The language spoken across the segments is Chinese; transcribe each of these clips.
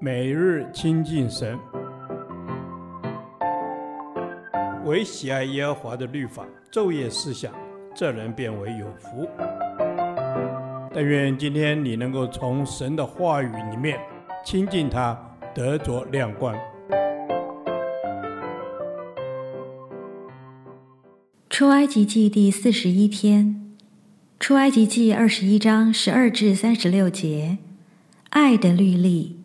每日亲近神，唯喜爱耶和华的律法，昼夜思想，这人便为有福。但愿今天你能够从神的话语里面亲近他，得着亮光。出埃及记第四十一天，出埃及记二十一章十二至三十六节，爱的律例。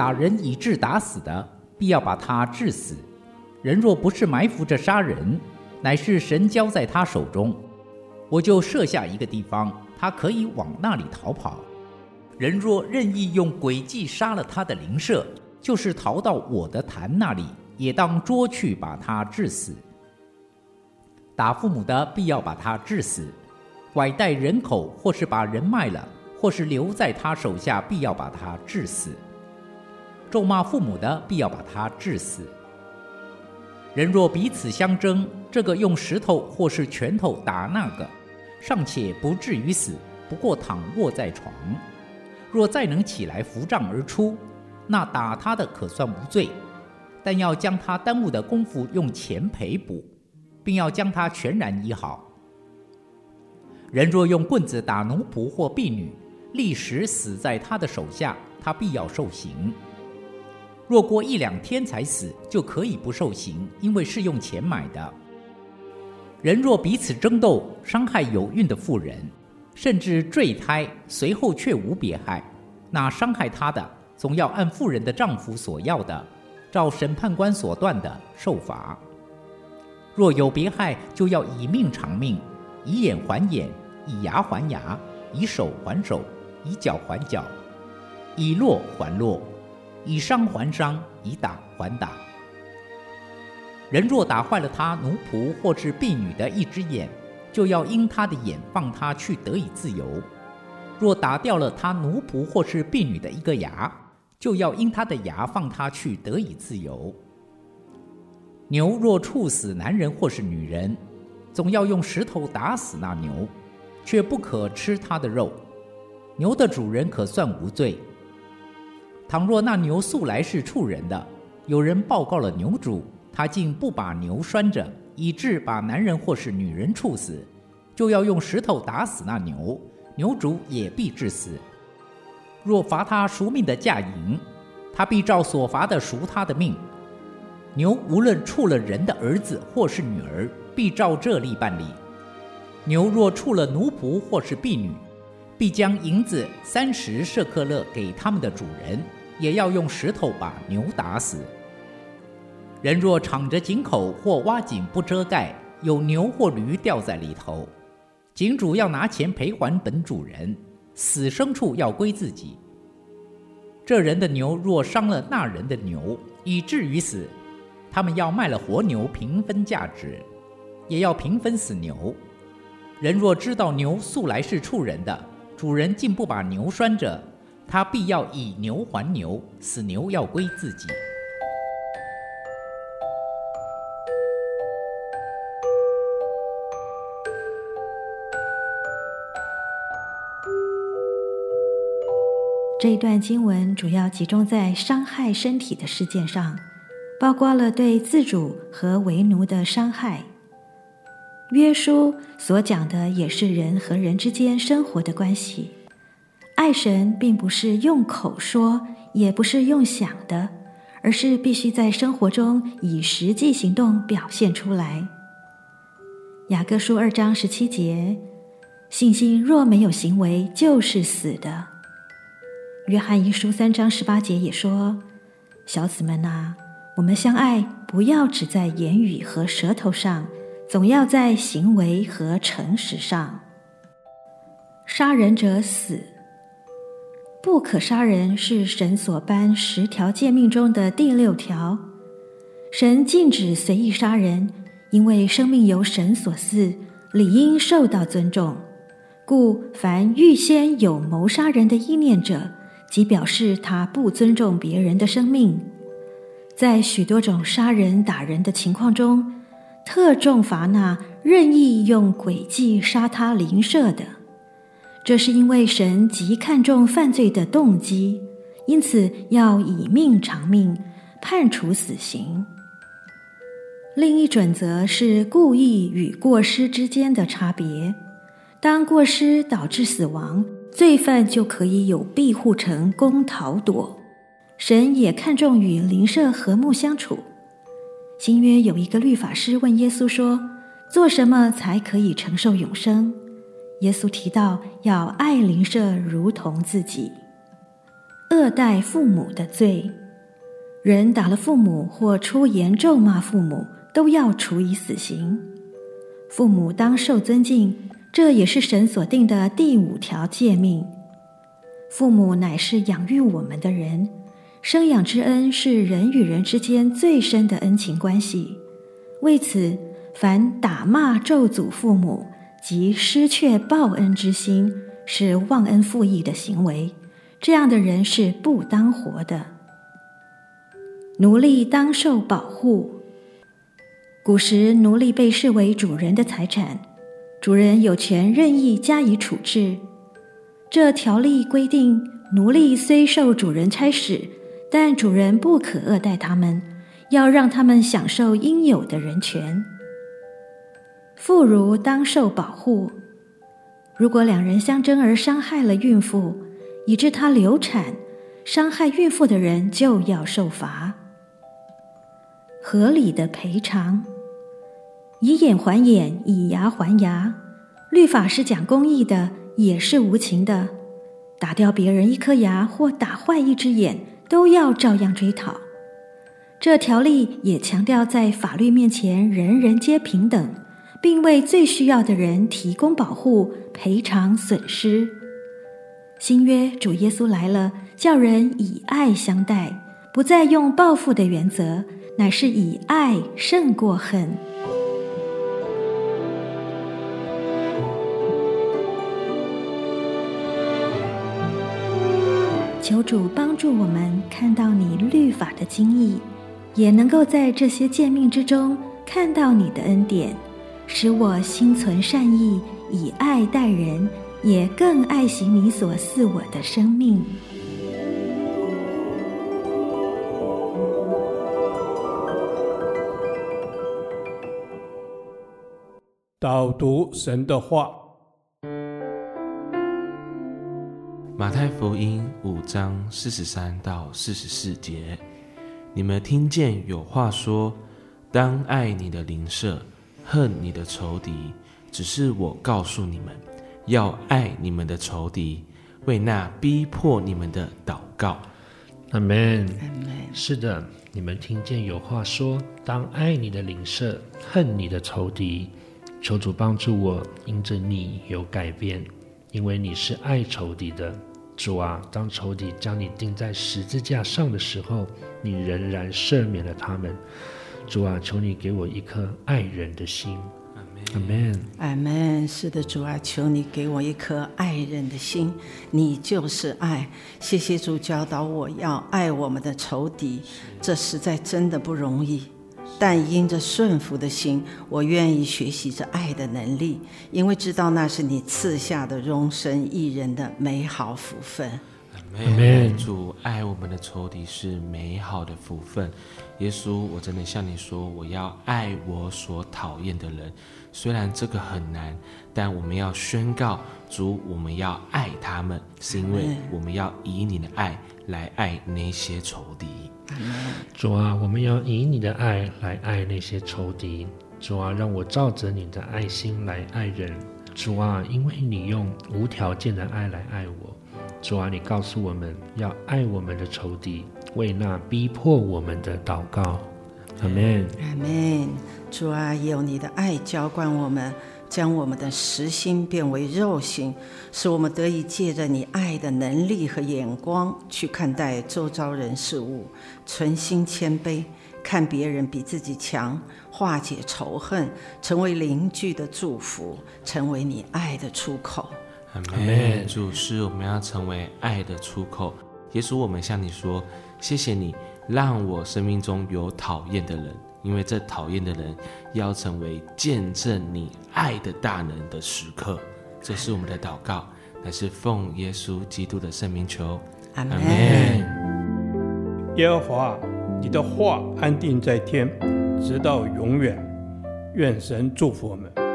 打人以致打死的，必要把他致死。人若不是埋伏着杀人，乃是神交在他手中，我就设下一个地方，他可以往那里逃跑。人若任意用诡计杀了他的灵舍，就是逃到我的坛那里，也当捉去把他致死。打父母的，必要把他致死；拐带人口，或是把人卖了，或是留在他手下，必要把他致死。咒骂父母的，必要把他治死。人若彼此相争，这个用石头或是拳头打那个，尚且不至于死，不过躺卧在床。若再能起来扶杖而出，那打他的可算无罪，但要将他耽误的功夫用钱赔补，并要将他全然医好。人若用棍子打奴仆或婢女，立时死在他的手下，他必要受刑。若过一两天才死，就可以不受刑，因为是用钱买的。人若彼此争斗，伤害有孕的妇人，甚至坠胎，随后却无别害，那伤害他的，总要按妇人的丈夫所要的，照审判官所断的受罚。若有别害，就要以命偿命，以眼还眼，以牙还牙，以手还手，以脚还脚，以落还落。以伤还伤，以打还打。人若打坏了他奴仆或是婢女的一只眼，就要因他的眼放他去得以自由；若打掉了他奴仆或是婢女的一个牙，就要因他的牙放他去得以自由。牛若处死男人或是女人，总要用石头打死那牛，却不可吃他的肉。牛的主人可算无罪。倘若那牛素来是畜人的，有人报告了牛主，他竟不把牛拴着，以致把男人或是女人处死，就要用石头打死那牛，牛主也必致死。若罚他赎命的价银，他必照所罚的赎他的命。牛无论处了人的儿子或是女儿，必照这例办理。牛若处了奴仆或是婢女，必将银子三十舍克勒给他们的主人。也要用石头把牛打死。人若敞着井口或挖井不遮盖，有牛或驴掉在里头，井主要拿钱赔还本主人，死牲畜要归自己。这人的牛若伤了那人的牛，以至于死，他们要卖了活牛平分价值，也要平分死牛。人若知道牛素来是畜人的，主人竟不把牛拴着。他必要以牛还牛，死牛要归自己。这一段经文主要集中在伤害身体的事件上，包括了对自主和为奴的伤害。约书所讲的也是人和人之间生活的关系。爱神并不是用口说，也不是用想的，而是必须在生活中以实际行动表现出来。雅各书二章十七节，信心若没有行为，就是死的。约翰一书三章十八节也说：“小子们呐，我们相爱，不要只在言语和舌头上，总要在行为和诚实上。杀人者死。”不可杀人是神所颁十条诫命中的第六条。神禁止随意杀人，因为生命由神所赐，理应受到尊重。故凡预先有谋杀人的意念者，即表示他不尊重别人的生命。在许多种杀人打人的情况中，特重罚那任意用诡计杀他邻舍的。这是因为神极看重犯罪的动机，因此要以命偿命，判处死刑。另一准则是故意与过失之间的差别。当过失导致死亡，罪犯就可以有庇护城供逃躲。神也看重与邻舍和睦相处。新约有一个律法师问耶稣说：“做什么才可以承受永生？”耶稣提到要爱邻舍如同自己。恶待父母的罪，人打了父母或出言咒骂父母，都要处以死刑。父母当受尊敬，这也是神所定的第五条诫命。父母乃是养育我们的人。生养之恩是人与人之间最深的恩情关系，为此，凡打骂咒诅父母即失却报恩之心，是忘恩负义的行为。这样的人是不当活的。奴隶当受保护。古时，奴隶被视为主人的财产，主人有权任意加以处置。这条例规定，奴隶虽受主人差使，但主人不可恶待他们，要让他们享受应有的人权。妇孺当受保护。如果两人相争而伤害了孕妇，以致她流产，伤害孕妇的人就要受罚。合理的赔偿，以眼还眼，以牙还牙。律法是讲公义的，也是无情的。打掉别人一颗牙或打坏一只眼，都要照样追讨。这条例也强调，在法律面前人人皆平等，并为最需要的人提供保护、赔偿损失。新约主耶稣来了，叫人以爱相待，不再用报复的原则，乃是以爱胜过恨。求主帮助我们看到你律法的精义，也能够在这些诫命之中看到你的恩典，使我心存善意，以爱待人，也更爱惜你所赐我的生命。导读神的话。马太福音五章四十三到四十四节，你们听见有话说：“当爱你的邻舍，恨你的仇敌。”只是我告诉你们，要爱你们的仇敌，为那逼迫你们的祷告。阿门。是的，你们听见有话说：“当爱你的邻舍，恨你的仇敌。”求主帮助我，因着你有改变，因为你是爱仇敌的。主啊，当仇敌将你钉在十字架上的时候，你仍然赦免了他们。主啊，求你给我一颗爱人的心。阿门。阿门。是的，主啊，求你给我一颗爱人的心。你就是爱。谢谢主教导我要爱我们的仇敌，这实在真的不容易。但因着顺服的心，我愿意学习着爱的能力，因为知道那是你赐下的容身一人的美好福分。主爱我们的仇敌是美好的福分。耶稣，我真的向你说，我要爱我所讨厌的人。虽然这个很难，但我们要宣告主，我们要爱他们，是因为我们要以你的爱来爱那些仇敌。主啊，我们要以你的爱来爱那些仇敌。主啊，让我照着你的爱心来爱人。主啊，因为你用无条件的爱来爱我。主啊，你告诉我们要爱我们的仇敌，为那逼迫我们的祷告。阿门。阿门。主啊，有你的爱浇灌我们。将我们的实心变为肉心，使我们得以借着你爱的能力和眼光去看待周遭人事物，存心谦卑，看别人比自己强，化解仇恨，成为邻居的祝福，成为你爱的出口。阿门。主是我们要成为爱的出口。耶稣，我们向你说，谢谢你。让我生命中有讨厌的人，因为这讨厌的人要成为见证你爱的大能的时刻。这是我们的祷告，乃是奉耶稣基督的圣名求。阿门。耶和华，你的话安定在天，直到永远。愿神祝福我们。